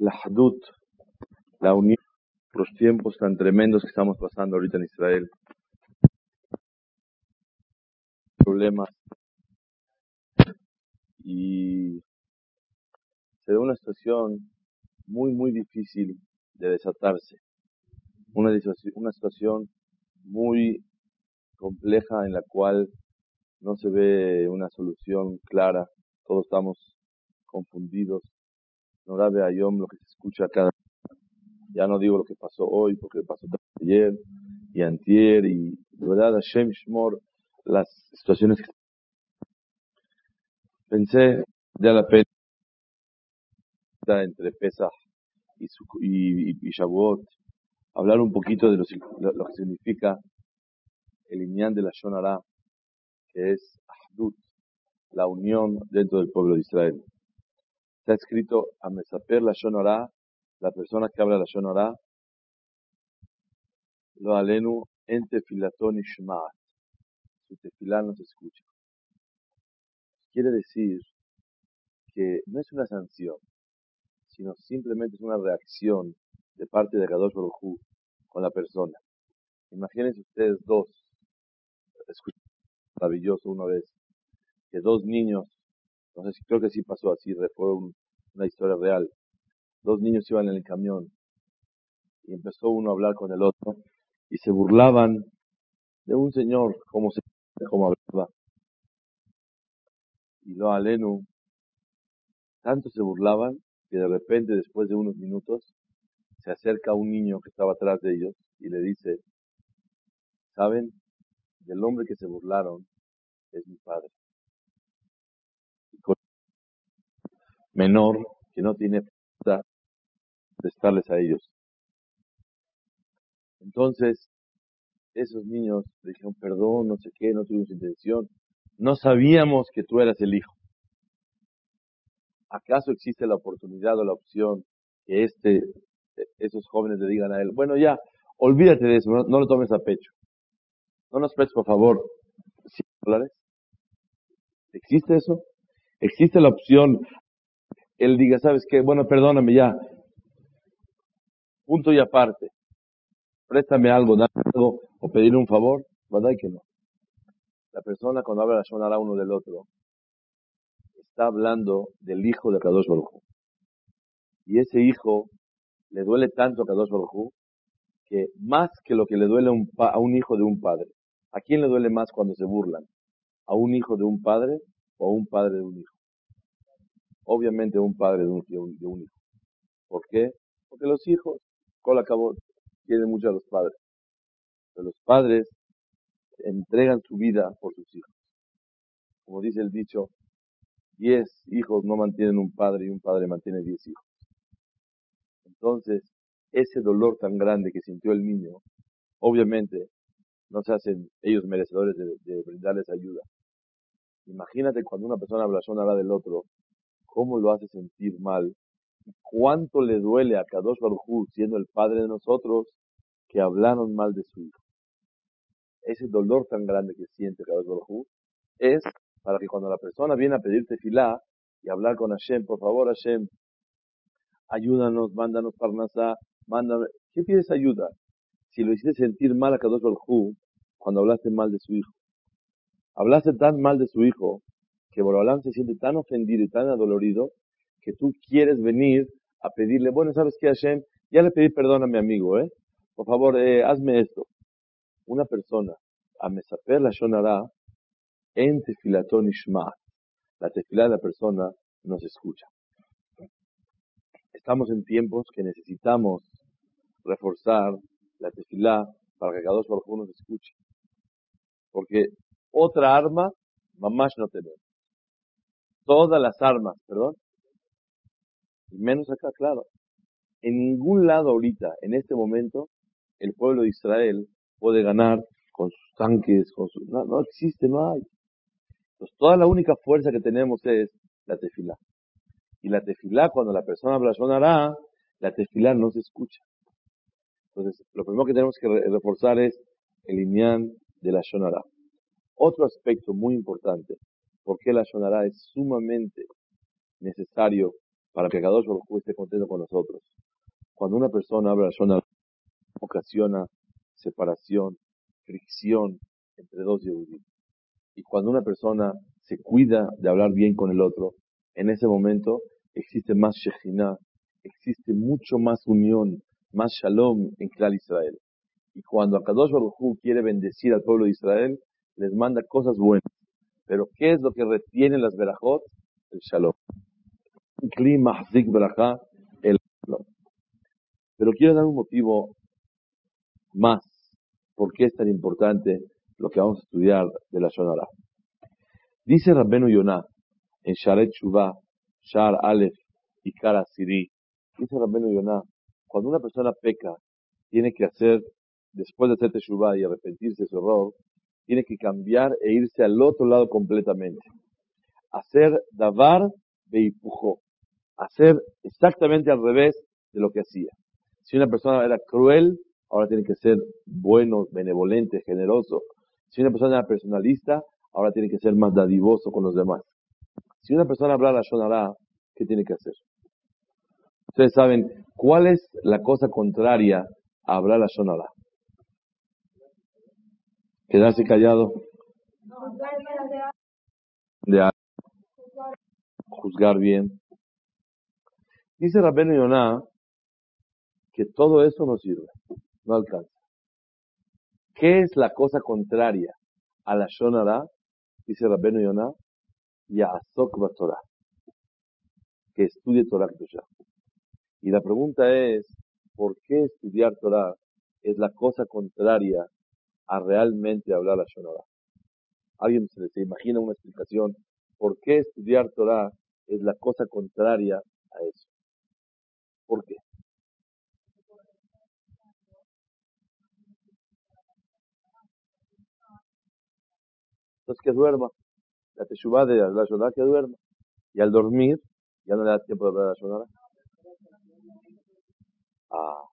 la Hadut, la unión, los tiempos tan tremendos que estamos pasando ahorita en Israel, problemas y se da una situación muy, muy difícil de desatarse. Una, una situación muy compleja en la cual no se ve una solución clara, todos estamos confundidos. No grave Ayom lo que se escucha cada ya no digo lo que pasó hoy, porque pasó ayer y antier, y de verdad Hashem Shmor, las situaciones que pensé de la pena entre Pesach y, y, y, Shavuot, hablar un poquito de lo, lo que significa el Inyan de la Shonara, que es Ahdut, la unión dentro del pueblo de Israel. Está escrito a Mesaper la Shonara, la persona que habla la Shonara, lo alenu en tefilatón y Su tefilá no se escucha. Quiere decir que no es una sanción, sino simplemente es una reacción de parte de Kadosh Baruj con la persona. Imagínense ustedes dos, escuchen maravilloso una vez, que dos niños, no sé si creo que sí pasó así, fue una historia real, dos niños iban en el camión y empezó uno a hablar con el otro y se burlaban de un señor, como se como hablaba. Y lo alenu, tanto se burlaban que de repente, después de unos minutos, se acerca un niño que estaba atrás de ellos y le dice, ¿saben? Del hombre que se burlaron es mi padre. Menor que no tiene prestarles a ellos. Entonces, esos niños le dijeron, perdón, no sé qué, no tuvimos intención. No sabíamos que tú eras el hijo. ¿Acaso existe la oportunidad o la opción que este, esos jóvenes le digan a él, bueno, ya, olvídate de eso, no, lo tomes a pecho. No nos prestes, por favor, 100 dólares. ¿Existe eso? ¿Existe la opción? Él diga, ¿sabes qué? Bueno, perdóname ya, punto y aparte, préstame algo, dame algo o pedir un favor, ¿verdad que no? La persona cuando habla la sonará uno del otro, está hablando del hijo de Kadosh Baruj Y ese hijo le duele tanto a Kadosh Baruj que más que lo que le duele a un hijo de un padre. ¿A quién le duele más cuando se burlan? ¿A un hijo de un padre o a un padre de un hijo? Obviamente un padre de un, de un hijo. ¿Por qué? Porque los hijos Col acabó, quieren mucho a los padres. Pero los padres entregan su vida por sus hijos. Como dice el dicho, diez hijos no mantienen un padre y un padre mantiene diez hijos. Entonces, ese dolor tan grande que sintió el niño, obviamente no se hacen ellos merecedores de, brindarles ayuda. Imagínate cuando una persona habla sonará del otro, cómo lo hace sentir mal cuánto le duele a Kadosh Baruj siendo el padre de nosotros, que hablaron mal de su hijo. Ese dolor tan grande que siente Kadosh Baruj es para que cuando la persona viene a pedirte filá y hablar con Hashem, por favor Hashem, ayúdanos, mándanos parnasá, mándame. ¿Qué pides ayuda? Si lo hiciste sentir mal a Kadosh Baruj cuando hablaste mal de su hijo. Hablaste tan mal de su hijo que Borobalán se siente tan ofendido y tan adolorido que tú quieres venir a pedirle, bueno, ¿sabes qué, Hashem? Ya le pedí perdón a mi amigo, ¿eh? Por favor, eh, hazme esto. Una persona, a mesaper la shonara, en tefilatón ishma. La tefilá de la persona nos escucha. Estamos en tiempos que necesitamos reforzar la tefilá para que cada dos por nos escuche. Porque otra arma, mamás no tenemos. Todas las armas, perdón, y menos acá, claro. En ningún lado ahorita, en este momento, el pueblo de Israel puede ganar con sus tanques, con su... No, existe, no hay. Entonces, toda la única fuerza que tenemos es la tefilá. Y la tefilá, cuando la persona blasonará, la tefilá no se escucha. Entonces, lo primero que tenemos que reforzar es el iñán de la shonara. Otro aspecto muy importante, porque la shonara es sumamente necesario para que Kadosh Baruj esté contento con nosotros. Cuando una persona habla zona ocasiona separación, fricción entre dos Yehudim. Y cuando una persona se cuida de hablar bien con el otro, en ese momento existe más Shekhinah, existe mucho más unión, más Shalom en Klal Israel. Y cuando Akadosh Baruj quiere bendecir al pueblo de Israel, les manda cosas buenas. Pero ¿qué es lo que retiene las verajot? El Shalom. El Shalom. Pero quiero dar un motivo más. ¿Por qué es tan importante lo que vamos a estudiar de la Shonara? Dice Rabbenu Yonah en Sharet Shuvah, Shar Aleph y Kara Siri. Dice Rabbenu Yonah, cuando una persona peca, tiene que hacer, después de hacer Teshuvah y arrepentirse de su error, tiene que cambiar e irse al otro lado completamente. Hacer davar de Hacer exactamente al revés de lo que hacía. Si una persona era cruel, ahora tiene que ser bueno, benevolente, generoso. Si una persona era personalista, ahora tiene que ser más dadivoso con los demás. Si una persona habla la Shonara, ¿qué tiene que hacer? Ustedes saben, ¿cuál es la cosa contraria a hablar la? Quedarse callado. De juzgar bien. Dice Rabbeinu Yonah que todo eso no sirve, no alcanza. ¿Qué es la cosa contraria a la Shonara? Dice Rabbeinu Yonah, Ya'asok Torah, que estudie Torah Kedusha. Y la pregunta es, ¿por qué estudiar Torah es la cosa contraria a realmente hablar la Shonara. ¿Alguien se, imagina una explicación? ¿Por qué estudiar Torah es la cosa contraria a eso? ¿Por qué? Entonces que duerma. La teshuvah de la Shonara que duerma. Y al dormir, ya no le da tiempo de hablar la Shonara. Ah.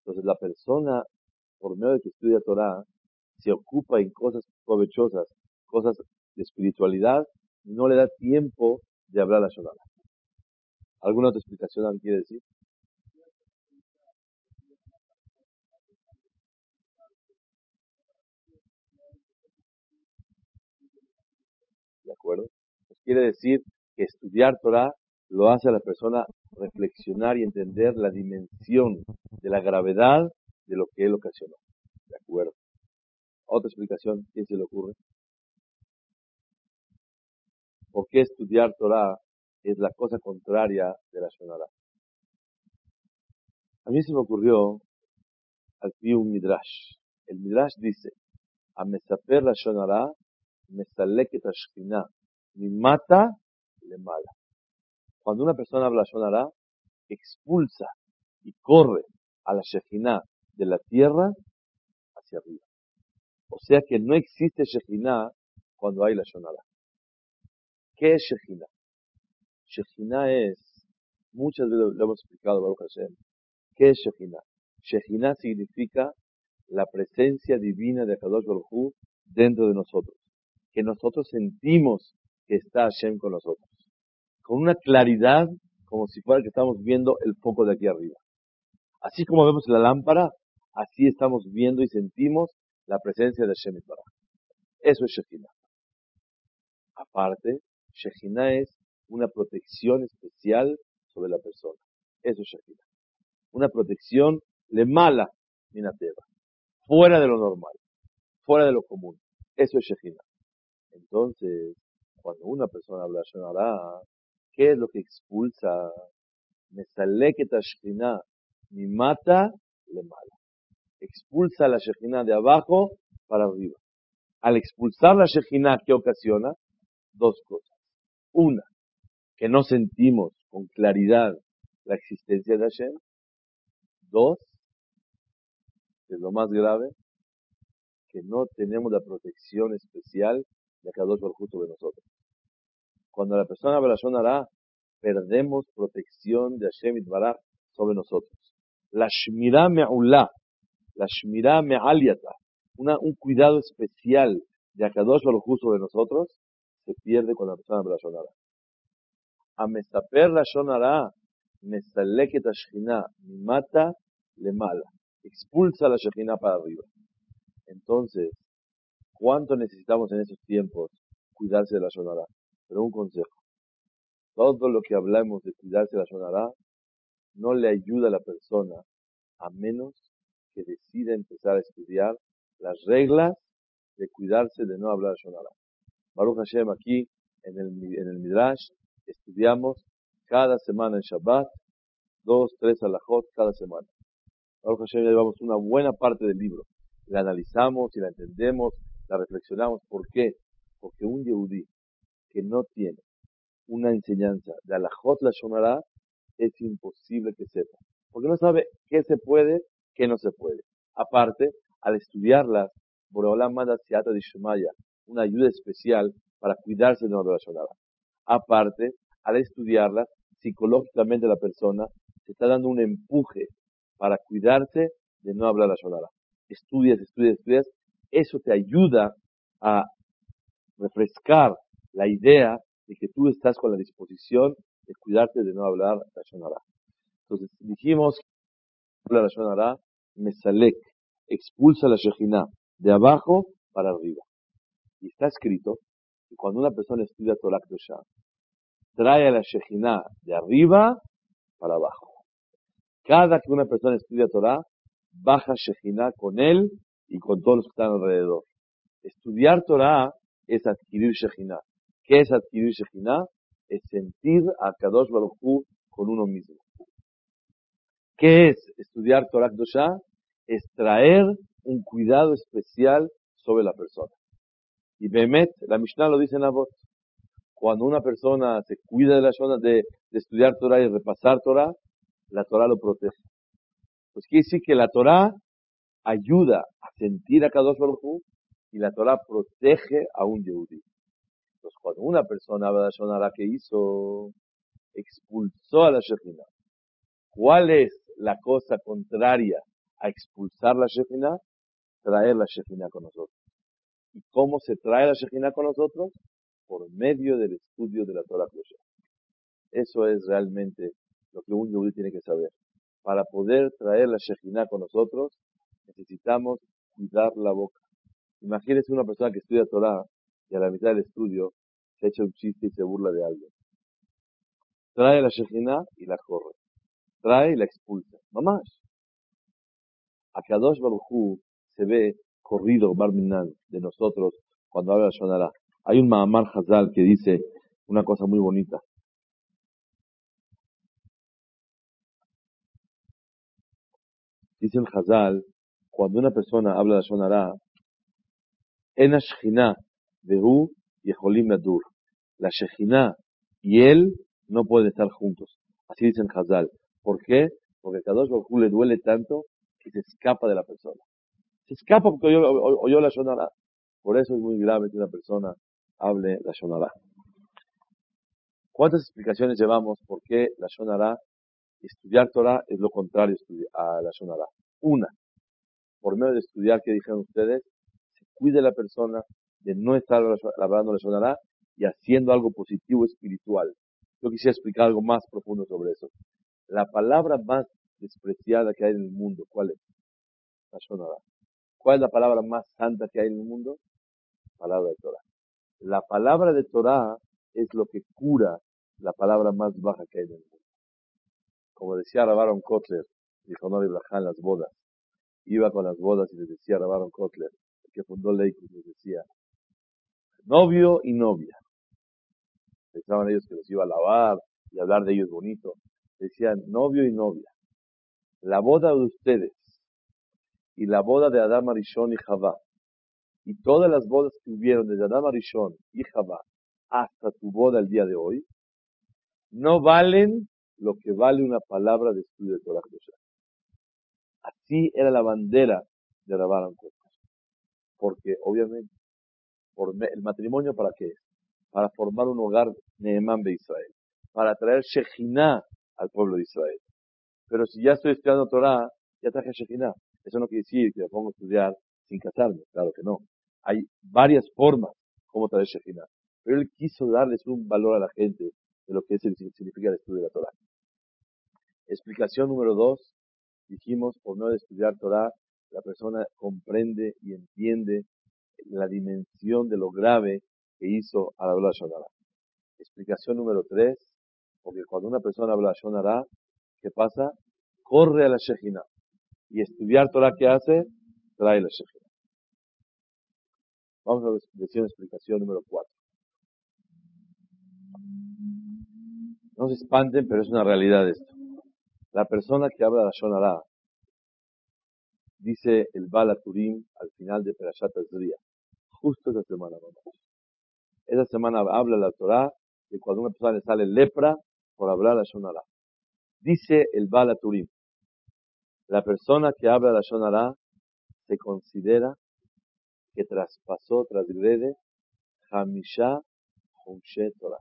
Entonces la persona por medio de que estudia Torah, se ocupa en cosas provechosas, cosas de espiritualidad, no le da tiempo de hablar la Shonara. ¿Alguna otra explicación quiere decir? ¿De acuerdo? Pues quiere decir que estudiar Torah lo hace a la persona reflexionar y entender la dimensión de la gravedad de lo que él ocasionó. ¿De acuerdo? Otra explicación, ¿quién se le ocurre? ¿Por qué estudiar Torah es la cosa contraria de la Shonara? A mí se me ocurrió al un Midrash. El Midrash dice, a mesaper la Shonara, mesaleket ashkina, mi mata le mala. Cuando una persona habla Shonara, expulsa y corre a la Shekhinah de la tierra hacia arriba. O sea que no existe Shekhinah cuando hay la Shonara. ¿Qué es Shekhinah? Shekhinah es, muchas veces lo hemos explicado, Baruch Hashem. ¿Qué es Shekhinah? Shekhinah significa la presencia divina de Kadosh Baruj dentro de nosotros. Que nosotros sentimos que está Hashem con nosotros. Con una claridad como si fuera que estamos viendo el foco de aquí arriba. Así como vemos la lámpara, así estamos viendo y sentimos la presencia de Hashem Baraj. Eso es Shekhinah. Aparte, Shekhinah es una protección especial sobre la persona. Eso es Shekhinah. Una protección le mala, minateva. Fuera de lo normal. Fuera de lo común. Eso es Shekhinah. Entonces, cuando una persona habla Shonara, ¿qué es lo que expulsa? Me sale que mi mata, le mala expulsa la Shejina de abajo para arriba. Al expulsar la Shejina, ¿qué ocasiona? Dos cosas. Una, que no sentimos con claridad la existencia de Hashem. Dos, que es lo más grave, que no tenemos la protección especial de cada dos justo de nosotros. Cuando la persona hará, perdemos protección de Hashem Baraj sobre nosotros. La Shmirah Me'ullah, la Shmirah Me'aliata, un cuidado especial de Akadosh lo justo de nosotros, se pierde con la persona blasonada. a mesaper la shonara, mesaleket ashkina, mata le mala. Expulsa la shekhinah para arriba. Entonces, ¿cuánto necesitamos en esos tiempos cuidarse de la shonara? Pero un consejo. Todo lo que hablamos de cuidarse de la shonara no le ayuda a la persona a menos que decida empezar a estudiar las reglas de cuidarse de no hablar shonara. Baruch Hashem, aquí en el, en el Midrash estudiamos cada semana en Shabbat, dos, tres alajot cada semana. Baruch Hashem, ya llevamos una buena parte del libro. La analizamos y la entendemos, la reflexionamos. ¿Por qué? Porque un Yehudí que no tiene una enseñanza de alajot la shonara es imposible que sepa. Porque no sabe qué se puede, qué no se puede. Aparte, al estudiarlas, Boreolam manda Siata de Shumaya, una ayuda especial para cuidarse de no hablar shonara. Aparte, al estudiarlas, psicológicamente la persona se está dando un empuje para cuidarse de no hablar la shonara. Estudias, estudias, estudias. Eso te ayuda a refrescar la idea de que tú estás con la disposición de cuidarte de no hablar la shonara. Entonces dijimos, la shonara, mesalek, expulsa la shejina de abajo para arriba. Y está escrito que cuando una persona estudia Torah Kedosha, trae a la Shejina de arriba para abajo. Cada que una persona estudia Torah, baja Shejina con él y con todos los que están alrededor. Estudiar Torah es adquirir Shejina. ¿Qué es adquirir Shejina? Es sentir a Kadosh Baruch Hu con uno mismo. ¿Qué es estudiar Torah Kedosha? Es traer un cuidado especial sobre la persona. Y Behemet, la Mishnah lo dice en la voz. Cuando una persona se cuida de la zona de, estudiar Torah y repasar Torah, la Torah lo protege. Pues quiere decir que la Torah ayuda a sentir a Kadosh Baruj y la Torah protege a un Yehudi. Entonces, cuando una persona habla de la que hizo, expulsó a la Shekhinah. ¿Cuál es la cosa contraria a expulsar la Shekhinah? Traer la Shekhinah con nosotros. ¿Y cómo se trae la Shekhinah con nosotros? Por medio del estudio de la Torah Eso es realmente lo que un yudí tiene que saber. Para poder traer la Shekhinah con nosotros, necesitamos cuidar la boca. Imagínese una persona que estudia Torah y a la mitad del estudio se echa un chiste y se burla de alguien. Trae la Shekhinah y la corre. Trae y la expulsa. Mamás. A Kadosh Baruj se ve corrido Barminan de nosotros cuando habla Shonara. Hay un Mahamar Hazal que dice una cosa muy bonita. Dice el Hazal, cuando una persona habla de Shonara, en Ashchina Behu Yeholim Nadur. La Shechina y él no pueden estar juntos. Así dice el Hazal. ¿Por qué? Porque a Kadosh Baruj le duele tanto que se escapa de la persona se escapa porque oyó, la Shonara. Por eso es muy grave que una persona hable la Shonara. ¿Cuántas explicaciones llevamos por qué la Shonara, estudiar Torah es lo contrario a la Shonara? Una, por medio de estudiar, que dijeron ustedes, se cuide la persona de no estar hablando la Shonara y haciendo algo positivo espiritual. Yo quisiera explicar algo más profundo sobre eso. La palabra más despreciada que hay en el mundo, ¿cuál es? Shonara. ¿Cuál es la palabra más santa que hay en el mundo? Palabra de Torah. La palabra de Torah es lo que cura la palabra más baja que hay en el mundo. Como decía Rabaron Kotler, dijo no en las bodas. Iba con las bodas y les decía Rabaron Kotler, el que fundó Leikus, les decía, novio y novia. Pensaban ellos que los iba a lavar y hablar de ellos bonito. Decían novio y novia. La boda de ustedes y la boda de Adam Arishon y Javá, y todas las bodas que hubieron desde Adam Arishon y Javá hasta tu boda el día de hoy, no valen lo que vale una palabra de estudio de Torah Así era la bandera de Rabban Porque, obviamente, el matrimonio, ¿para qué es? Para formar un hogar Nehemán de Israel. Para traer Shejinah al pueblo de Israel. Pero si ya estoy estudiando Torah, ya traje Shejinah. Eso no quiere decir que me pongo a estudiar sin casarme, claro que no. Hay varias formas como traer Shekhinah. Pero él quiso darles un valor a la gente, de lo que significa el estudio de la Torah. Explicación número dos, dijimos, por no estudiar Torah, la persona comprende y entiende la dimensión de lo grave que hizo hablar Shonara. Explicación número tres, porque cuando una persona habla Shonara, ¿qué pasa? Corre a la Shejina. Y estudiar Torah, ¿qué hace? Trae la Shejina. Vamos a decir explicación número cuatro. No se espanten, pero es una realidad esto. La persona que habla la Shonara, dice el Bala Turim al final de Perashat Azriya, justo esa semana, Esa semana habla la Torah de cuando una persona le sale lepra por hablar la Shonara. Dice el Bala Turim, la persona que habla la Shonara se considera que traspasó, transgrede, Hamisha Humshe Torah.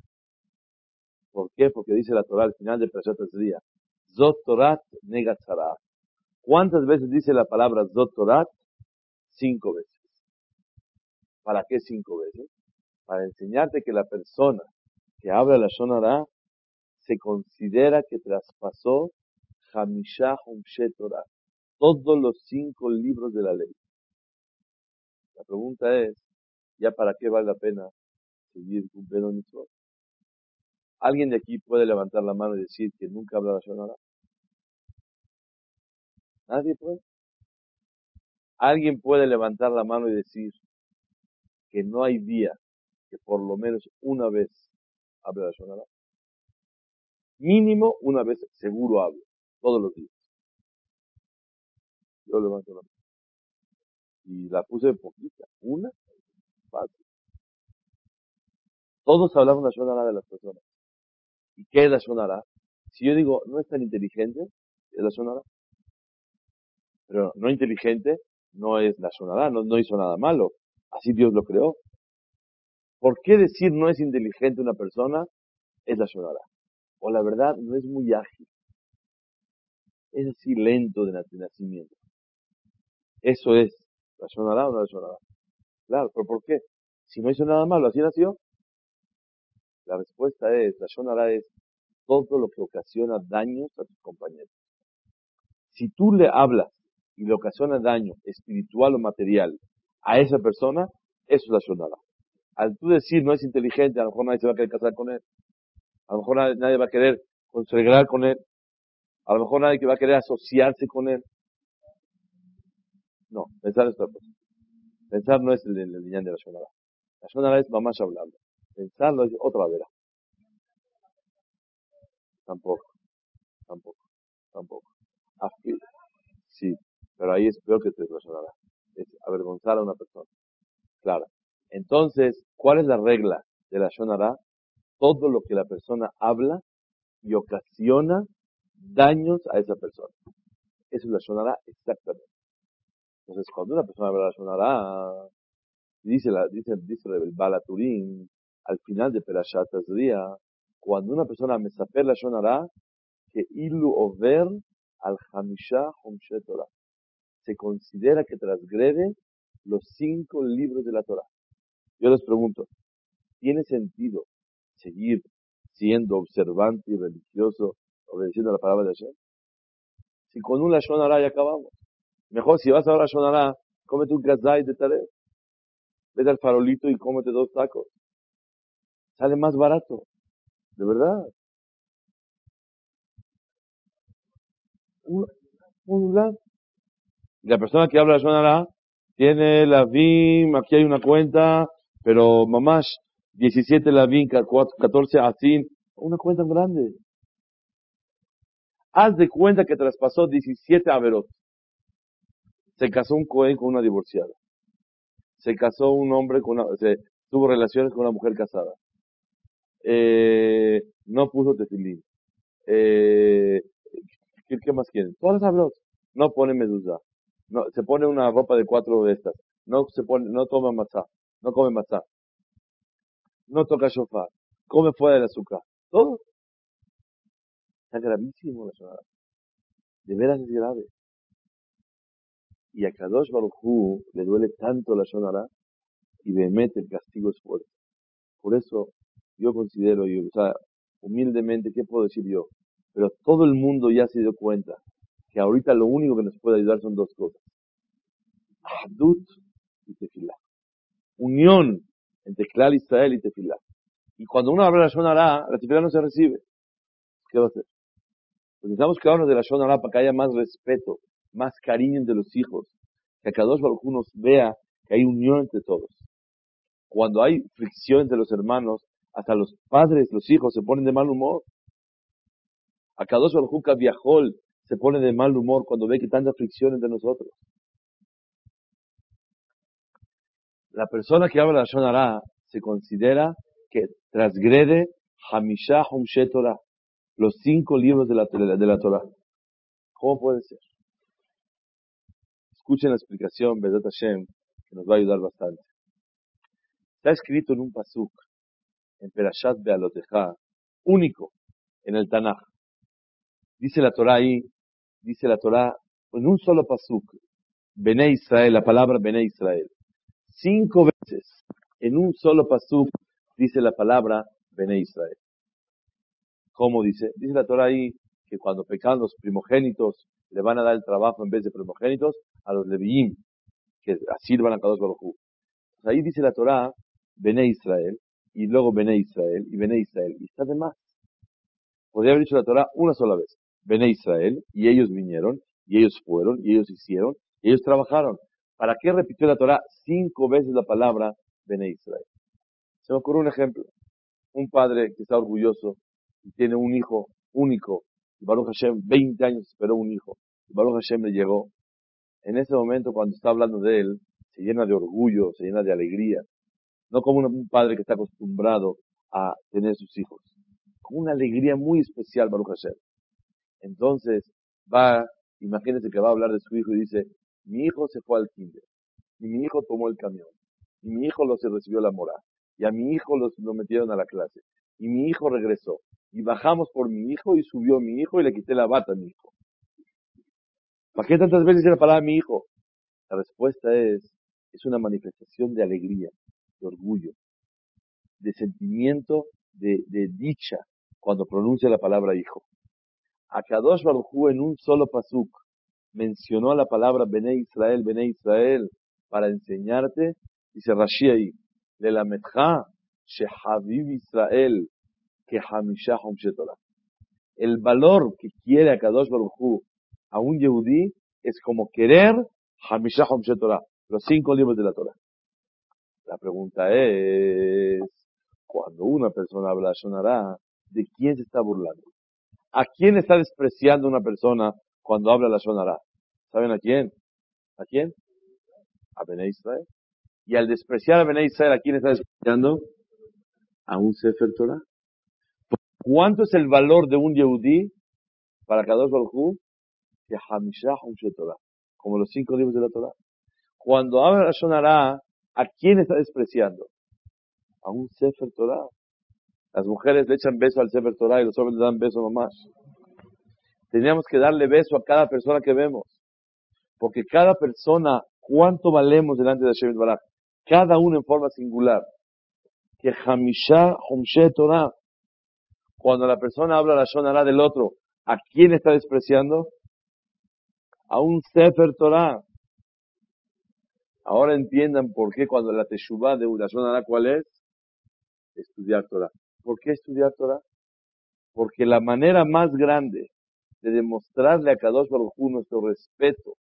¿Por qué? Porque dice la Torah al final de Perashat Azriya, Zot Torat Negatzara. ¿Cuántas veces dice la palabra Zot Torat? Cinco veces. ¿Para qué cinco veces? Para enseñarte que la persona que habla la Shonara se considera que traspasó Hamisha Humshe Torah, todos los cinco libros de la ley. La pregunta es, ¿ya para qué vale la pena seguir cumpliendo mitzvot? ¿Alguien de aquí puede levantar la mano y decir que nunca habla la Shonara? Nadie puede. ¿Alguien puede levantar la mano y decir que no hay día que por lo menos una vez hable la Shonara? Mínimo una vez seguro hablo, todos los días. Yo levanto la mano. Y la puse poquita, una, fácil. Todos hablamos la Shonara de las personas. ¿Y qué es la Shonara? Si yo digo, no es tan inteligente, es la Shonara. Pero no inteligente no es la Shonara, no, hizo nada malo. Así Dios lo creó. ¿Por qué decir no es inteligente una persona? Es la Shonara. O la verdad, no es muy ágil. Es así lento de nacimiento. Eso es. ¿La Shonara o no la Shonara? Claro, pero ¿por qué? Si no hizo nada malo, así nació. La respuesta es, la Shonara es todo lo que ocasiona daños a tus compañeros. Si tú le hablas y le ocasiona daño espiritual o material a esa persona, eso es la Shonara. Al tú decir no es inteligente, a lo mejor nadie se va a querer casar con él. A lo mejor nadie, va a querer consagrar con él. A lo mejor nadie va a querer asociarse con él. No, pensar es otra cosa. Pensar no es el, el, de la Shonara. La Shonara es mamá hablando. Pensarlo es otra vera. Tampoco, tampoco, tampoco. sí, pero ahí es peor que te Shonara. Es avergonzar a una persona. Claro. Entonces, ¿cuál es la regla de la Shonara? Todo lo que la persona habla y ocasiona daños a esa persona. Eso es la Shonara exactamente. Entonces, cuando una persona habla la Shonara, dice, la, dice, dice el Balaturín, al final de Perashat día cuando una persona me saper la Shonara, que ilu over al Hamisha Homshe Torah. Se considera que transgrede los cinco libros de la Torah. Yo les pregunto, ¿tiene sentido seguir siendo observante y religioso, obedeciendo la palabra de Hashem? Si con un Lashon ya acabamos. Mejor si vas a la Shonara, cómete un gazay de tare. Vete al farolito y cómete dos tacos. Sale más barato. De verdad. La persona que habla la Shonara tiene la VIM, aquí hay una cuenta, pero mamás, 17 la VIM, 14 así, una cuenta grande. Haz de cuenta que traspasó 17 averot. Se casó un Cohen con una divorciada. Se casó un hombre con una, se, tuvo relaciones con una mujer casada eh, no puso tefilín. Eh, ¿qué, más quieren? Todas las hablos. No pone medusa. No, se pone una ropa de cuatro de estas. No se pone, no toma matzá. No come matzá. No toca shofar. Come fuera del azúcar. Todo. Está gravísimo la Shonara. De veras es grave. Y a Kadosh Baruj le duele tanto la Shonara y mete el castigo es fuerte. Por eso yo considero, y, o sea, humildemente, ¿qué puedo decir yo? Pero todo el mundo ya se dio cuenta que ahorita lo único que nos puede ayudar son dos cosas. Ahdut y Tefilá. Unión entre Israel y Tefilá. Y cuando uno habla de la Shonara, la Tefilá no se recibe. ¿Qué va a hacer? Pues necesitamos que de la Shonara para que haya más respeto, más cariño entre los hijos. Que cada dos nos vea que hay unión entre todos. Cuando hay fricción entre los hermanos, hasta los padres, los hijos se ponen de mal humor. A Kadosh Baruj Viajol se pone de mal humor cuando ve que tanta fricción entre nosotros. La persona que habla la Shonara se considera que transgrede Hamishah Humshe Torah, los cinco libros de la, de la Torah. ¿Cómo puede ser? Escuchen la explicación, Bedat Hashem, que nos va a ayudar bastante. Está escrito en un pasuk, en Perashat Bealoteja, único en el Tanaj. Dice la Torah ahí, dice la Torah, en un solo pasuk, Bene Israel, la palabra Bene Israel. Cinco veces, en un solo pasuk, dice la palabra Bene Israel. ¿Cómo dice? Dice la Torah ahí que cuando pecan los primogénitos, le van a dar el trabajo en vez de primogénitos a los leviim, que sirvan a Kadosh Baruj ahí dice la Torah, Bene Israel, y luego Bene Israel, y Bene Israel, y está de más. Podría haber dicho la Torah una sola vez. Bene Israel, y ellos vinieron, y ellos fueron, y ellos hicieron, y ellos trabajaron. ¿Para qué repitió la Torah cinco veces la palabra Bene Israel? Se me ocurre un ejemplo. Un padre que está orgulloso y tiene un hijo único, y Baruch Hashem, 20 años esperó un hijo, y Baruch Hashem le llegó. En ese momento, cuando está hablando de él, se llena de orgullo, se llena de alegría. No como un padre que está acostumbrado a tener sus hijos. Con una alegría muy especial, Baruch Hashem. Entonces, va, imagínense que va a hablar de su hijo y dice, mi hijo se fue al kinder, y mi hijo tomó el camión, y mi hijo lo recibió la mora, y a mi hijo lo metieron a la clase, y mi hijo regresó, y bajamos por mi hijo y subió mi hijo y le quité la bata a mi hijo. ¿Para qué tantas veces la palabra mi hijo? La respuesta es, es una manifestación de alegría, de orgullo, de sentimiento, de, dicha cuando pronuncia la palabra hijo. A Kadosh Baruj en un solo pasuk mencionó la palabra Bene Israel, Bene Israel, para enseñarte, dice Rashi ahí, de la Metja, Shehavim Israel, que Hamishah El valor que quiere a Kadosh Baruj a un Yehudí es como querer Hamishah Torah, los cinco libros de la Torah. La pregunta es, cuando una persona habla Shonara, ¿de quién se está burlando? ¿A quién está despreciando una persona cuando habla la Shonara? ¿Saben a quién? ¿A quién? A Bene Israel. Y al despreciar a Bene Israel, ¿a quién está despreciando? A un Sefer Torah. ¿Cuánto es el valor de un Yehudí para Kadosh Baruj Que Hamishah Torah. Como los cinco libros de la Torah. Cuando habla la Shonara, ¿A quién está despreciando? A un Sefer Torah. Las mujeres le echan beso al Sefer Torah y los hombres le dan beso nomás. Teníamos que darle beso a cada persona que vemos. Porque cada persona, ¿cuánto valemos delante de Hashem Baraj? Cada uno en forma singular. Que Hamisha Humshe Torah. Cuando la persona habla la Shonara del otro, ¿a quién está despreciando? A un Sefer Torah. Ahora entiendan por qué cuando la Teshuvah de una zona, ¿cuál es? Estudiar Torah. ¿Por qué estudiar Torah? Porque la manera más grande de demostrarle a Kadosh Baruj nuestro respeto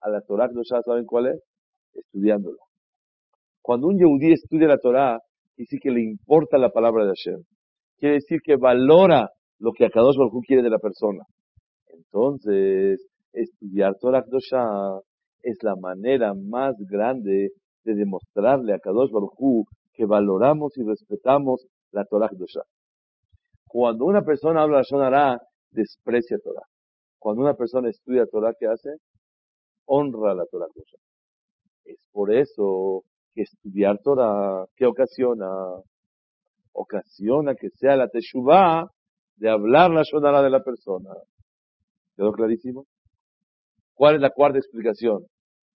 a la Torah, ¿ya saben cuál es? Estudiándola. Cuando un Yehudí estudia la Torah, quiere decir que le importa la palabra de Hashem. Quiere decir que valora lo que Kadosh Baruj quiere de la persona. Entonces, estudiar Torah Kdoshah es la manera más grande de demostrarle a Kadosh Baruj que valoramos y respetamos la Torah Kedoshah. Cuando una persona habla la Shonara, desprecia Torah. Cuando una persona estudia Torah, ¿qué hace? Honra la Torah. Es por eso que estudiar Torah, ¿qué ocasiona? Ocasiona que sea la Teshuvah de hablar la Shonara de la persona. ¿Quedó clarísimo? ¿Cuál es la cuarta explicación?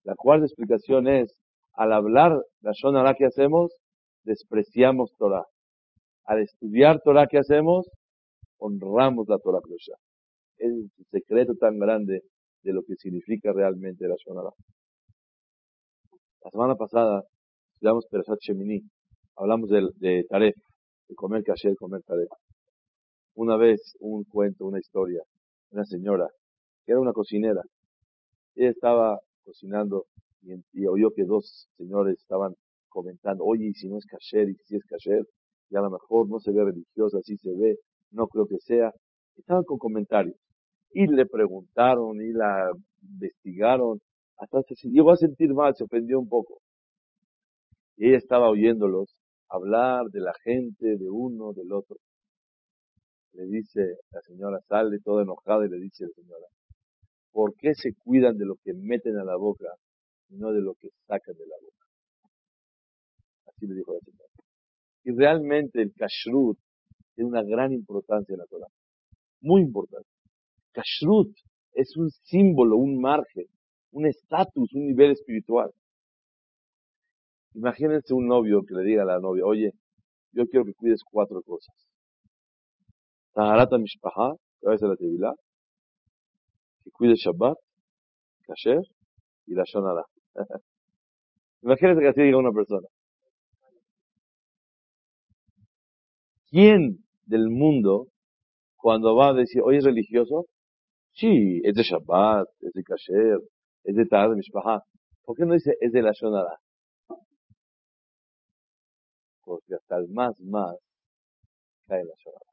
La cuarta explicación es, al hablar la Shonara que hacemos, despreciamos Torah. Al estudiar Torah que hacemos, honramos la Torah Kedosha. Es el secreto tan grande de lo que significa realmente la Shonara. La semana pasada estudiamos Perashat Shemini. Hablamos de, de Taref, de comer kasher, comer Taref. Una vez, un cuento, una historia, una señora, que era una cocinera. Ella estaba cocinando y, oyó que dos señores estaban comentando, oye, y si no es kasher, y si es kasher, y a lo mejor no se ve religiosa, así se ve, no creo que sea. Estaban con comentarios. Y le preguntaron y la investigaron. Hasta se llegó a sentir mal, se ofendió un poco. Y ella estaba oyéndolos hablar de la gente, de uno, del otro. Le dice la señora, sale toda enojada y le dice la señora, ¿por qué se cuidan de lo que meten a la boca y no de lo que sacan de la boca? Así le dijo la señora. Y realmente el kashrut tiene una gran importancia en la Torah. Muy importante. Kashrut es un símbolo, un margen, un estatus, un nivel espiritual. Imagínense un novio que le diga a la novia, oye, yo quiero que cuides cuatro cosas. Taharata Mishpaha, que vayas a la Tevilá, que cuides Shabbat, Kasher y la Shonara. Imagínense que así diga una persona. ¿Quién del mundo, cuando va a decir, oye, es religioso? Sí, es de Shabbat, es de Kasher, es de Taharata Mishpaha. ¿Por qué no dice es de la Shonara? porque hasta el más más cae la Shonara.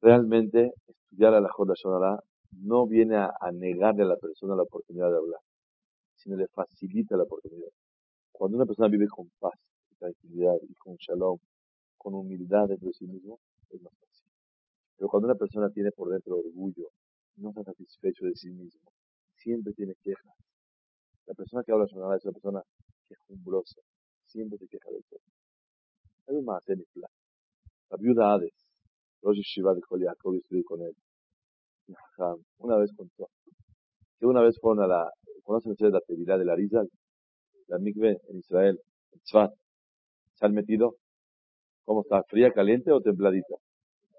Realmente, estudiar a la Joda Shonara no viene a, negarle a la persona la oportunidad de hablar, sino le facilita la oportunidad. Cuando una persona vive con paz, tranquilidad y con shalom, con humildad dentro de sí mismo, es más fácil. Pero cuando una persona tiene por dentro orgullo, no está satisfecho de sí mismo, siempre tiene quejas. La persona que habla Shonara es una persona quejumbrosa, siempre se queja de todo. Hay un más plan. La viuda Hades, Rosh Shiva de Jacob, estudié con él. Una vez contó que una vez fueron a la, ¿conocen ustedes la actividad de la Rizal? La mikve en Israel, en Tzfat. ¿Se han metido? ¿Cómo está? ¿Fría, caliente o templadita?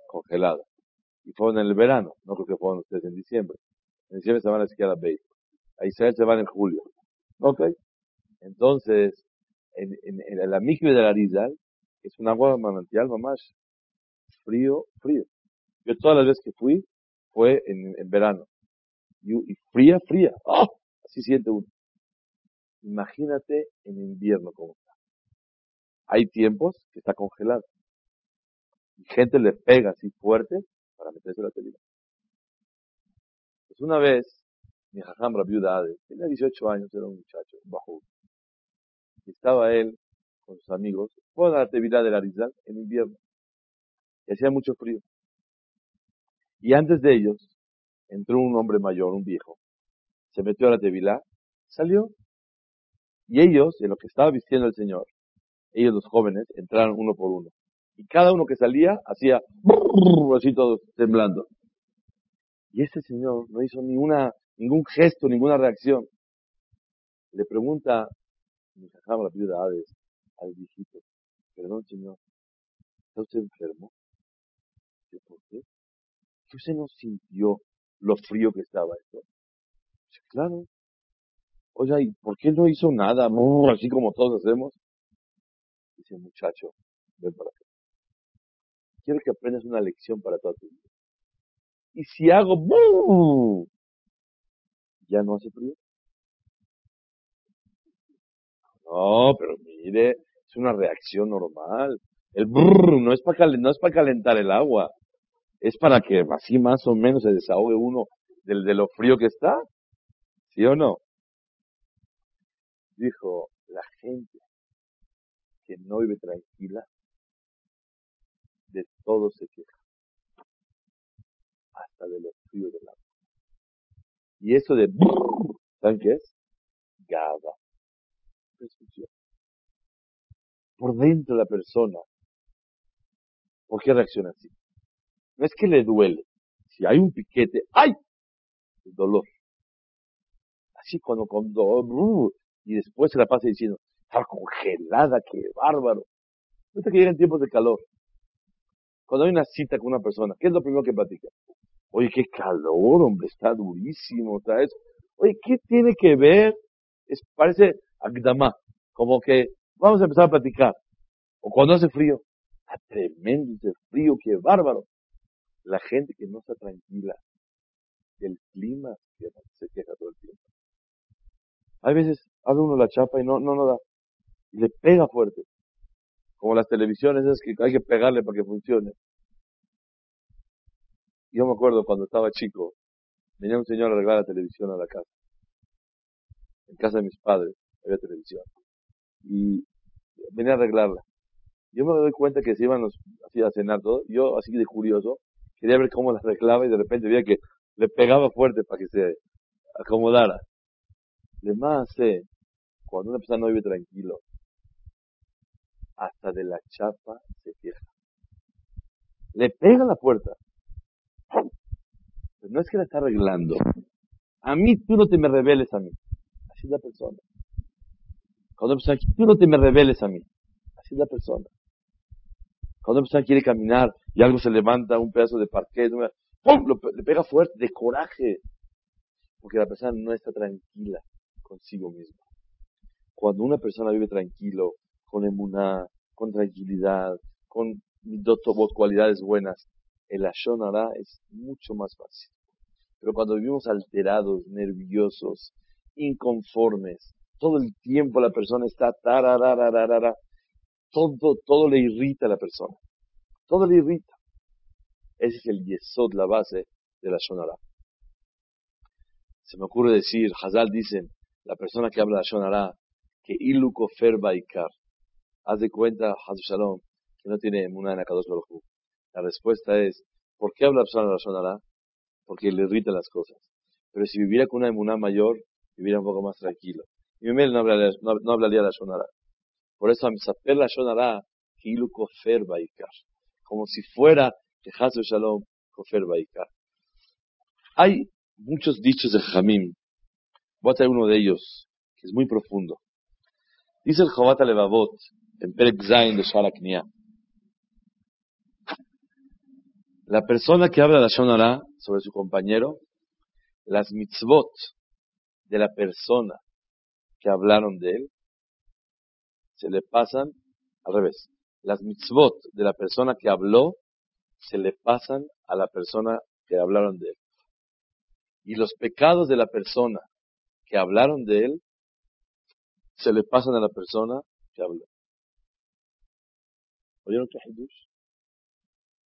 Congelada. Y fueron en el verano, no creo que fueron ustedes en diciembre. En diciembre se van a esquiar a Beit. A Israel se van en julio. ¿Ok? Entonces, en, en, la mikve de la Rizal es un agua manantial más frío, frío. Yo todas las veces que fui fue en, en verano. Y, fría, fría. ¡Oh! Siente. Imagínate en invierno cómo está. Hay tiempos que está congelado. Y gente le pega así fuerte para meterse la televisión. Pues una vez, mi jajam viuda tenía 18 años, era un muchacho, bajo. Y estaba él con sus amigos, a la actividad de la Rizal en invierno. Y hacía mucho frío. Y antes de ellos, entró un hombre mayor, un viejo. Se metió a la tevilá, salió. Y ellos, en lo que estaba vistiendo el Señor, ellos los jóvenes, entraron uno por uno. Y cada uno que salía hacía así todos temblando. Y ese señor no hizo ninguna, ningún gesto, ninguna reacción. Le pregunta, mi la viuda al viejito, perdón señor, ¿está usted enfermo? ¿Por qué? ¿Que usted no sintió lo frío que estaba esto? Claro. Oye, ¿y por qué no hizo nada? así como todos hacemos. Dice, muchacho, ven para acá. Quiero que aprendas una lección para toda tu vida. Y si hago ¡bum! ¿Ya no hace frío? No, pero mire, es una reacción normal. El brrr no es para no es para calentar el agua. Es para que así más o menos se desahogue uno del, de lo frío que está. ¿Sí o no? Dijo, la gente que no vive tranquila, de todo se queja hasta de los fríos del agua. Y eso de, ¿saben qué es? Gaba. Por dentro de la persona. ¿Por qué reacciona así? No es que le duele. Si hay un piquete, ¡ay! El dolor. Así cuando, cuando, y después se la pasa diciendo, estar congelada, qué bárbaro. Ahorita que llegan tiempos de calor. Cuando hay una cita con una persona, ¿qué es lo primero que platica? Oye, qué calor, hombre, está durísimo, está eso. Oye, ¿qué tiene que ver? Es, parece agdama, como que vamos a empezar a platicar. O cuando hace frío, está tremendo ese frío, qué bárbaro. La gente que no está tranquila del clima se queja todo el tiempo. Hay veces abre uno la chapa y no, no, no da. Y le pega fuerte. Como las televisiones, es que hay que pegarle para que funcione. Yo me acuerdo cuando estaba chico, venía un señor a arreglar la televisión a la casa. En casa de mis padres había televisión. Y venía a arreglarla. Yo me doy cuenta que se iban los, así a cenar todo. Yo, así de curioso, quería ver cómo la arreglaba y de repente veía que le pegaba fuerte para que se acomodara. De más, eh, cuando una persona no vive tranquilo, hasta de la chapa se queja. Le pega la puerta. Pero no es que la está arreglando. A mí tú no te me reveles a mí. Así es la persona. Cuando una persona tú no te me reveles a mí. Así es la persona. Cuando una persona quiere caminar y algo se levanta, un pedazo de parquet, le pega fuerte, de coraje. Porque la persona no está tranquila consigo misma. Cuando una persona vive tranquilo, con emuná, con tranquilidad, con dos cualidades buenas, el Ashonara es mucho más fácil. Pero cuando vivimos alterados, nerviosos, inconformes, todo el tiempo la persona está tararararara, todo, todo le irrita a la persona. Todo le irrita. Ese es el yesod, la base de la. Se me ocurre decir, Hazal dicen, la persona que habla la Shonara, que ilu kofer baikar. Haz de cuenta, Hazal Shalom, que no tiene emuná en Akadosh Baruj La respuesta es, ¿por qué habla la persona la Shonara? Porque le irrita las cosas. Pero si viviera con una emuná mayor, viviera un poco más tranquilo. Y mi no hablaría, no, hablaría la Shonara. Por eso, saber la Shonara, que ilu kofer baikar. Como si fuera que Hazel Shalom kofer baikar. Hay muchos dichos de Jamim. Voy a traer uno de ellos, que es muy profundo. Dice el Jobat Levavot, en Perek Zain de Sharaknia. La persona que habla la Shonara sobre su compañero, las mitzvot de la persona que hablaron de él, se le pasan al revés. Las mitzvot de la persona que habló se le pasan a la persona que hablaron de él. Y los pecados de la persona que hablaron de él se le pasan a la persona que habló. ¿Oyeron qué?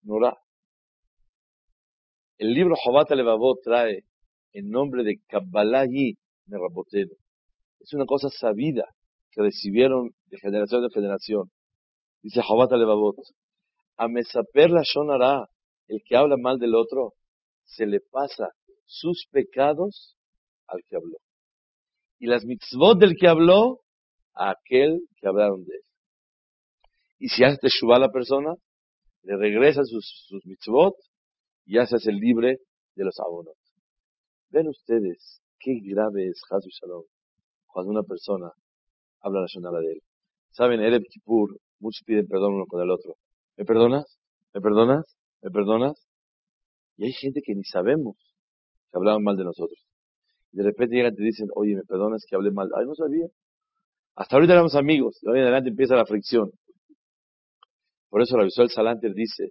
Nora. El libro Jobat Levavot trae el nombre de Kabbalah Merabotero. Es una cosa sabida que recibieron de generación en generación. Dice Jobat Levavot. A Mesaper la Shonara, el que habla mal del otro, se le pasa sus pecados al que habló. Y las mitzvot del que habló a aquel que hablaron de él. Y si hace teshuva a la persona, le regresa sus, sus mitzvot y hace libre de los abonos. Ven ustedes qué grave es Hazu Shalom cuando una persona habla la Shonara de él. Saben, Ereb Kippur, muchos piden perdón uno con el otro. ¿Me perdonas? ¿Me perdonas? ¿Me perdonas? Y hay gente que ni sabemos que hablaban mal de nosotros. Y de repente llegan y te dicen, oye, ¿me perdonas que hablé mal? Ay, no sabía. Hasta ahorita éramos amigos. De hoy en adelante empieza la fricción. Por eso la visual Salanter dice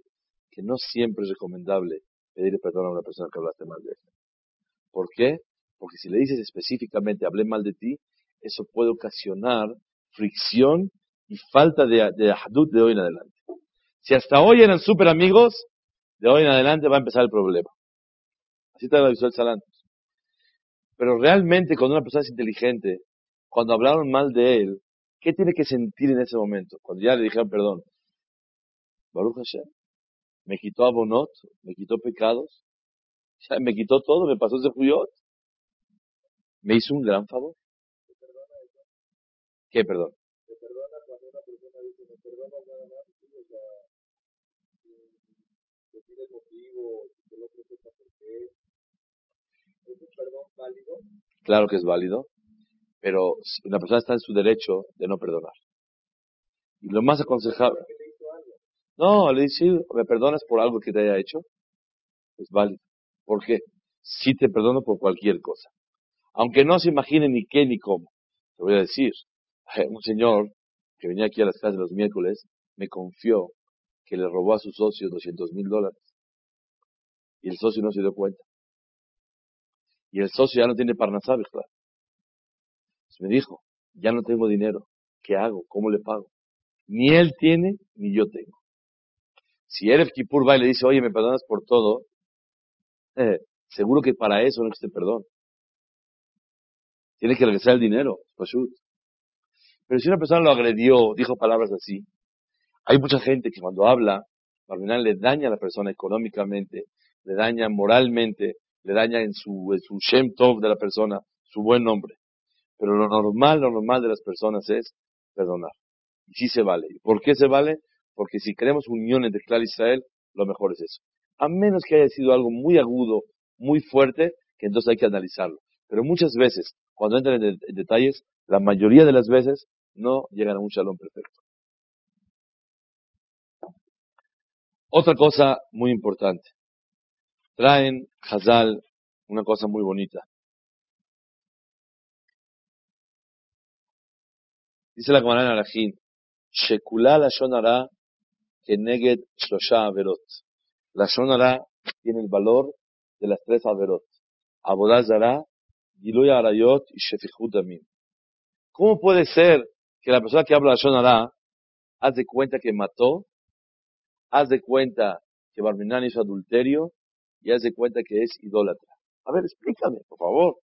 que no siempre es recomendable pedirle perdón a una persona que hablaste mal de él. ¿Por qué? Porque si le dices específicamente, hablé mal de ti, eso puede ocasionar fricción y falta de, de de hoy en adelante. Si hasta hoy eran súper amigos, de hoy en adelante va a empezar el problema. Así está la visual Salantos. Pero realmente cuando una persona es inteligente, cuando hablaron mal de él, ¿qué tiene que sentir en ese momento? Cuando ya le dijeron perdón. Baruch Hashem. Me quitó abonot, me quitó pecados, me quitó todo, me pasó ese juyot. Me hizo un gran favor. ¿Qué perdón? Claro que es válido, Pero una persona está en su derecho de no perdonar. Y lo más aconsejable. No, le dice, ¿me perdonas por algo que te haya hecho? Es válido. ¿Por qué? Sí te perdono por cualquier cosa. Aunque no se imagine ni qué ni cómo. Te voy a decir, un señor que venía aquí a las casas los miércoles me confió que le robó a su socio 200 mil dólares. Y el socio no se dio cuenta. Y el socio ya no tiene parnasá, claro. me dijo, ya no tengo dinero. ¿Qué hago? ¿Cómo le pago? Ni él tiene, ni yo tengo. Si Erev Kippur va y le dice, oye, me perdonas por todo, eh, seguro que para eso no existe perdón. Tiene que regresar el dinero, Pero si una persona lo agredió, dijo palabras así, hay mucha gente que cuando habla, final le daña a la persona económicamente, le daña moralmente, le daña en su, en su shem tov de la persona, su buen nombre. Pero lo normal, lo normal de las personas es perdonar. Y sí se vale. ¿Y por qué se vale? Porque si queremos unión entre Clar Israel, lo mejor es eso. A menos que haya sido algo muy agudo, muy fuerte, que entonces hay que analizarlo. Pero muchas veces, cuando entran en, detalles, la mayoría de las veces no llegan a un shalom perfecto. Otra cosa muy importante. Traen Hazal una cosa muy bonita. Dice la Gemara en Shekulá la Shonara que Neged Shlosha Averot. La Shonara tiene el valor de las tres Averot. Abodazara, Giluy Arayot y Shefichut Amin. ¿Cómo puede ser que la persona que habla la Shonara hace cuenta que mató haz de cuenta que Barminan hizo adulterio y haz de cuenta que es idólatra. A ver, explícame, por favor.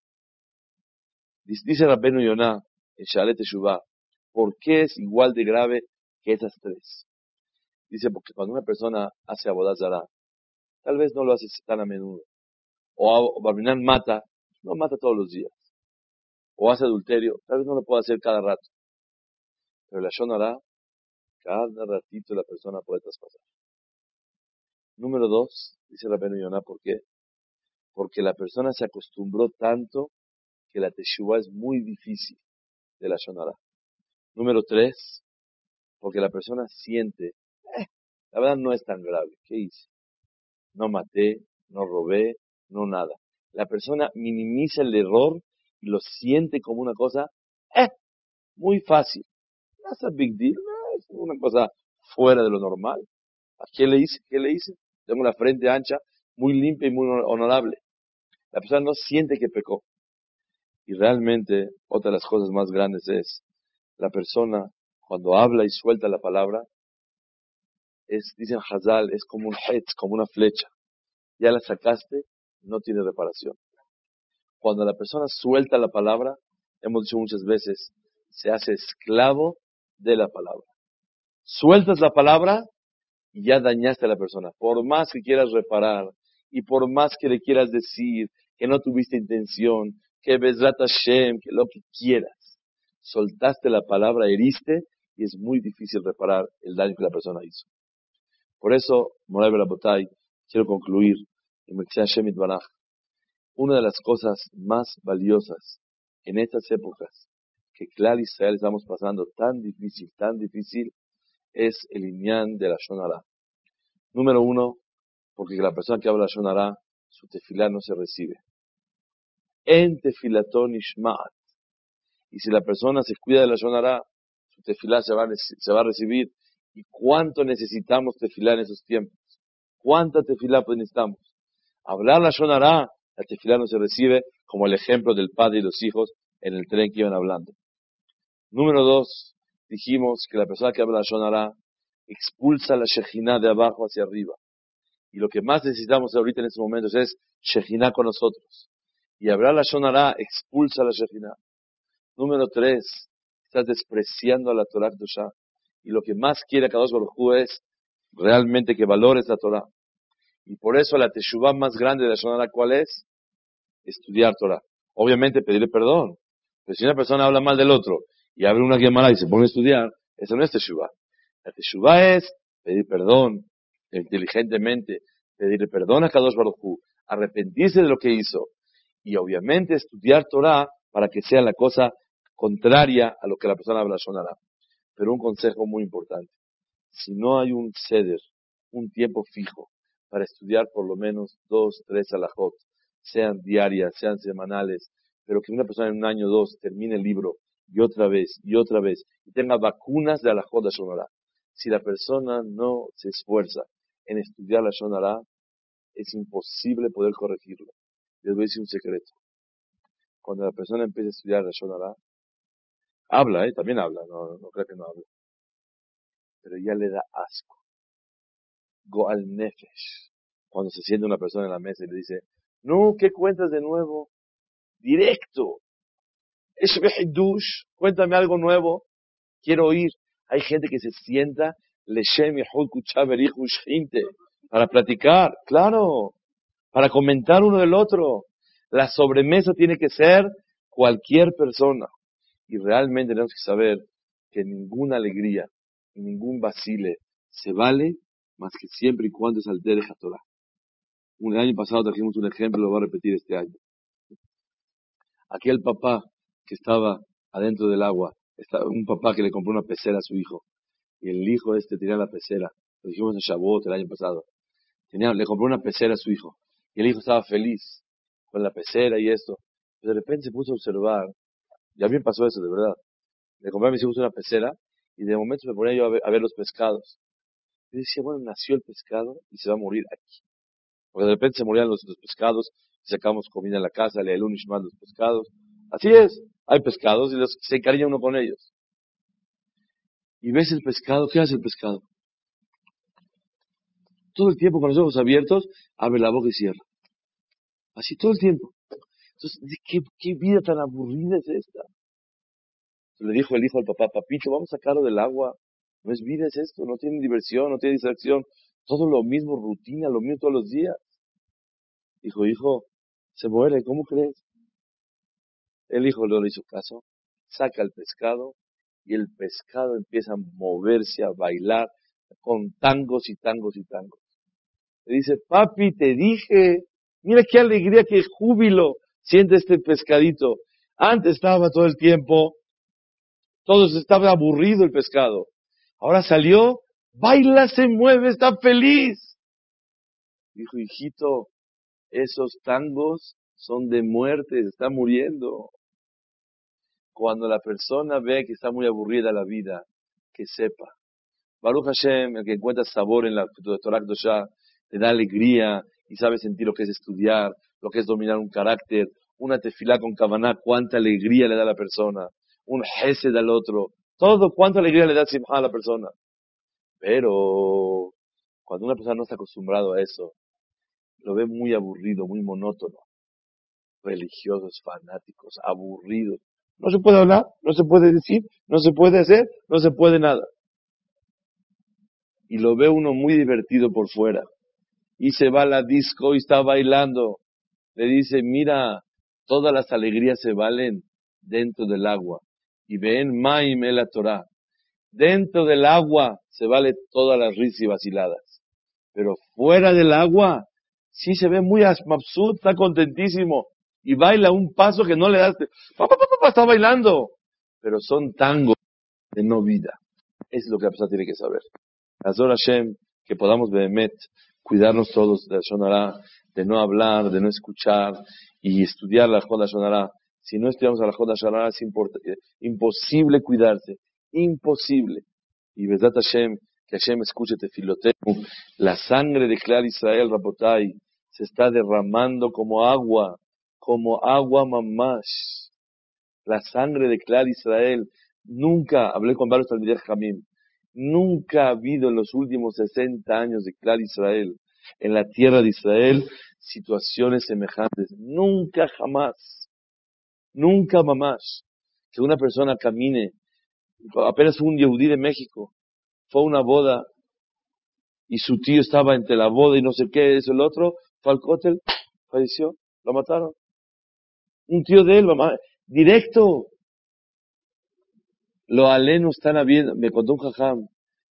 Dice Rabbenu Yonah en Shalet Teshuvah, ¿por qué es igual de grave que esas tres? Dice, porque cuando una persona hace abodazara, tal vez no lo hace tan a menudo. O, Barminan mata, no mata todos los días. O hace adulterio, tal vez no lo puede hacer cada rato. Pero la Shonara, cada ratito la persona puede traspasar. Número dos, dice la Yonah, ¿por qué? Porque la persona se acostumbró tanto que la teshuva es muy difícil de la Shonara. Número tres, porque la persona siente, eh, la verdad no es tan grave. ¿Qué hice? No maté, no robé, no nada. La persona minimiza el error y lo siente como una cosa, eh, muy fácil. No es big deal, es una cosa fuera de lo normal. ¿A qué le hice? ¿Qué le hice? Tengo una frente ancha, muy limpia y muy honorable. La persona no siente que pecó. Y realmente, otra de las cosas más grandes es, la persona, cuando habla y suelta la palabra, es, dicen Hazal, es como un hetz, como una flecha. Ya la sacaste, no tiene reparación. Cuando la persona suelta la palabra, hemos dicho muchas veces, se hace esclavo de la palabra. Sueltas la palabra, y ya dañaste a la persona. Por más que quieras reparar y por más que le quieras decir que no tuviste intención, que Bezrat Hashem, que lo que quieras, soltaste la palabra, heriste y es muy difícil reparar el daño que la persona hizo. Por eso, Moray Berabotay, quiero concluir en Hashem Baraj. Una de las cosas más valiosas en estas épocas que Clar Israel estamos pasando tan difícil, tan difícil, es el Inyan de la Shonara. Número uno, porque la persona que habla Shonara, su tefilá no se recibe. En tefilatón ishmaat. Y si la persona se cuida de la Shonara, su tefilá se va, se va a recibir. ¿Y cuánto necesitamos tefilá en esos tiempos? ¿Cuánta tefilá pues necesitamos? Hablar la Shonara, la tefilá no se recibe, como el ejemplo del padre y los hijos en el tren que iban hablando. Número dos, dijimos que la persona que habla la Shonara expulsa la Shejina de abajo hacia arriba. Y lo que más necesitamos ahorita en estos momentos es Shejina con nosotros. Y hablar la Shonara expulsa la Shejina. Número tres, estás despreciando a la Torah Dosha. Y lo que más quiere Kadosh Baruj es realmente que valores la Torah. Y por eso la Teshuvah más grande de la Shonara, ¿cuál es? Estudiar Torah. Obviamente pedirle perdón. Pero si una persona habla mal del otro y abre una Gemara y se pone a estudiar, eso no es Teshuvah. La Teshuvah es pedir perdón inteligentemente, pedirle perdón a Kadosh Baruj arrepentirse de lo que hizo y obviamente estudiar Torah para que sea la cosa contraria a lo que la persona habla sonará. Pero un consejo muy importante. Si no hay un ceder, un tiempo fijo, para estudiar por lo menos dos, tres alajot, sean diarias, sean semanales, pero que una persona en un año o dos termine el libro y otra vez y otra vez y tenga vacunas de alajot de Shonara. Si la persona no se esfuerza en estudiar la Shonara, es imposible poder corregirlo. Les voy a decir un secreto. Cuando la persona empieza a estudiar la Shonara, habla, ¿eh? también habla, no, no creo que no habla, pero ya le da asco. Go al nefesh. Cuando se siente una persona en la mesa y le dice, no, ¿qué cuentas de nuevo? Directo. Es dush, cuéntame algo nuevo. Quiero oír. Hay gente que se sienta, para platicar, claro, para comentar uno del otro. La sobremesa tiene que ser cualquier persona. Y realmente tenemos que saber que ninguna alegría ningún vacile se vale más que siempre y cuando es altere Torah. Un año pasado trajimos un ejemplo, lo voy a repetir este año. Aquel papá que estaba adentro del agua, un papá que le compró una pecera a su hijo, y el hijo este tenía la pecera, lo dijimos en Shavuot el año pasado, le compró una pecera a su hijo, y el hijo estaba feliz con la pecera y esto. Pero de repente se puso a observar, y a mí me pasó eso, de verdad. Le compré a mis hijos una pecera, y de momento me ponía yo a ver, los pescados. Y decía, bueno, nació el pescado y se va a morir aquí. Porque de repente se morían los, pescados, sacamos comida en la casa, le el más los pescados. Así es, hay pescados y se encariña uno con ellos. Y ves el pescado, ¿qué hace el pescado? Todo el tiempo con los ojos abiertos, abre la boca y cierra. Así todo el tiempo. Entonces, ¿qué, qué vida tan aburrida es esta? Le dijo el hijo al papá, papito, vamos a sacarlo del agua. No es vida, es esto, no tiene diversión, no tiene distracción. Todo lo mismo, rutina, lo mismo todos los días. Dijo, hijo, se muere, ¿cómo crees? El hijo le hizo caso, saca el pescado y el pescado empieza a moverse, a bailar con tangos y tangos y tangos. Le dice, papi, te dije, mira qué alegría, qué júbilo siente este pescadito. Antes estaba todo el tiempo, todos estaba aburrido el pescado. Ahora salió, baila, se mueve, está feliz. Dijo, hijito, esos tangos son de muerte, está muriendo. Cuando la persona ve que está muy aburrida la vida, que sepa. Baruch Hashem, el que encuentra sabor en la Torah ya le da alegría y sabe sentir lo que es estudiar, lo que es dominar un carácter, una tefilá con kavaná, cuánta alegría le da a la persona, un gesed al otro, todo, cuánta alegría le da a la persona. Pero cuando una persona no está acostumbrado a eso, lo ve muy aburrido, muy monótono. Religiosos, fanáticos, aburridos. No se puede hablar, no se puede decir, no se puede hacer, no se puede nada. Y lo ve uno muy divertido por fuera. Y se va a la disco y está bailando. Le dice, mira, todas las alegrías se valen dentro del agua. Y ven Maim la Torah. Dentro del agua se vale todas las risas y vaciladas. Pero fuera del agua, sí se ve muy absurdo, está contentísimo. Y baila un paso que no le das. Está bailando. Pero son tangos de no vida. Es lo que la persona tiene que saber. Azor Hashem, que podamos Behemet cuidarnos todos de Shonara, de no hablar, de no escuchar y estudiar la Joda Shonara. Si no estudiamos a la Joda Shonara es imposible cuidarse imposible. Y Besat Hashem, que Hashem escuche Tefilotenu, la sangre de Clar Israel, Rabotai, se está derramando como agua, como agua mamash. La sangre de Clar Israel, nunca, hablé con varios Talmideh Jamim, nunca ha habido en los últimos 60 años de Clar Israel, en la tierra de Israel, situaciones semejantes. Nunca jamás. Nunca mamash. Que una persona camine apenas un yehudí de México, fue a una boda y su tío estaba entre la boda y no sé qué es el otro, fue al cótel, falleció, lo mataron. Un tío de él, mamá, directo. Lo aleno están habiendo, me contó un jajam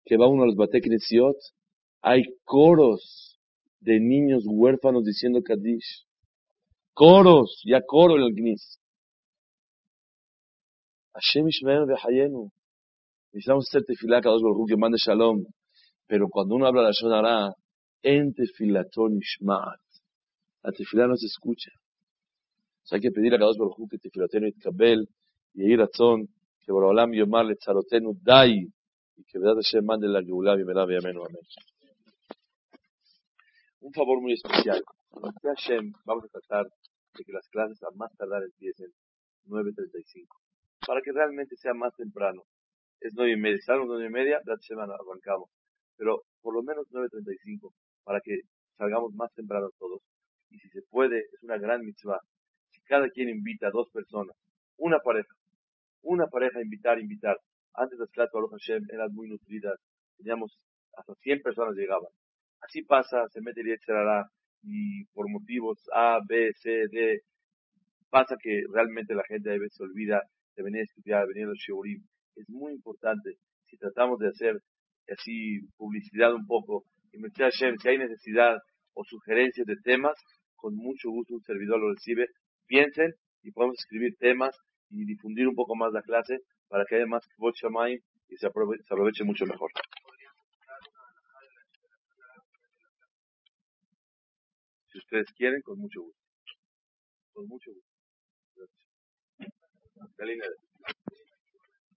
que va uno a los bateknesiot, hay coros de niños huérfanos diciendo Kaddish. Coros, ya coro en el Gnis. Hashem Ishmael Hayenu. Necesitamos hacer tefilá, Kadosh Baruj que mande shalom. Pero cuando uno habla la Shonara, en tefilatón Ishmael. La tefilá no se escucha. O hay que pedir a Kadosh Baruj que tefilatenu itkabel, y ir a que Borolam Yomar le tzarotenu dai, y que verdad Hashem mande la Geulah, bienvenida, bienvenido, amén. Un favor muy especial. Hashem, vamos a tratar de que las clases a más tardar empiecen 9.35, para que realmente sea más temprano. Es 9 y media, salimos 9 y media, la semana arrancamos, pero por lo menos 9.35, para que salgamos más temprano todos. Y si se puede, es una gran mitzvah. Cada quien invita a dos personas, una pareja, una pareja invitar, invitar. Antes las clases de Hashem eran muy nutridas, teníamos hasta 100 personas llegaban. Así pasa, se mete el y por motivos A, B, C, D, pasa que realmente la gente a veces se olvida de venir a estudiar, de venir a los. Es muy importante, si tratamos de hacer así publicidad un poco, y Hashem, si hay necesidad o sugerencias de temas, con mucho gusto un servidor lo recibe. Piensen y podemos escribir temas y difundir un poco más la clase para que haya más Kvot y se aproveche mucho mejor. Si ustedes quieren, con mucho gusto. Con mucho gusto. Gracias.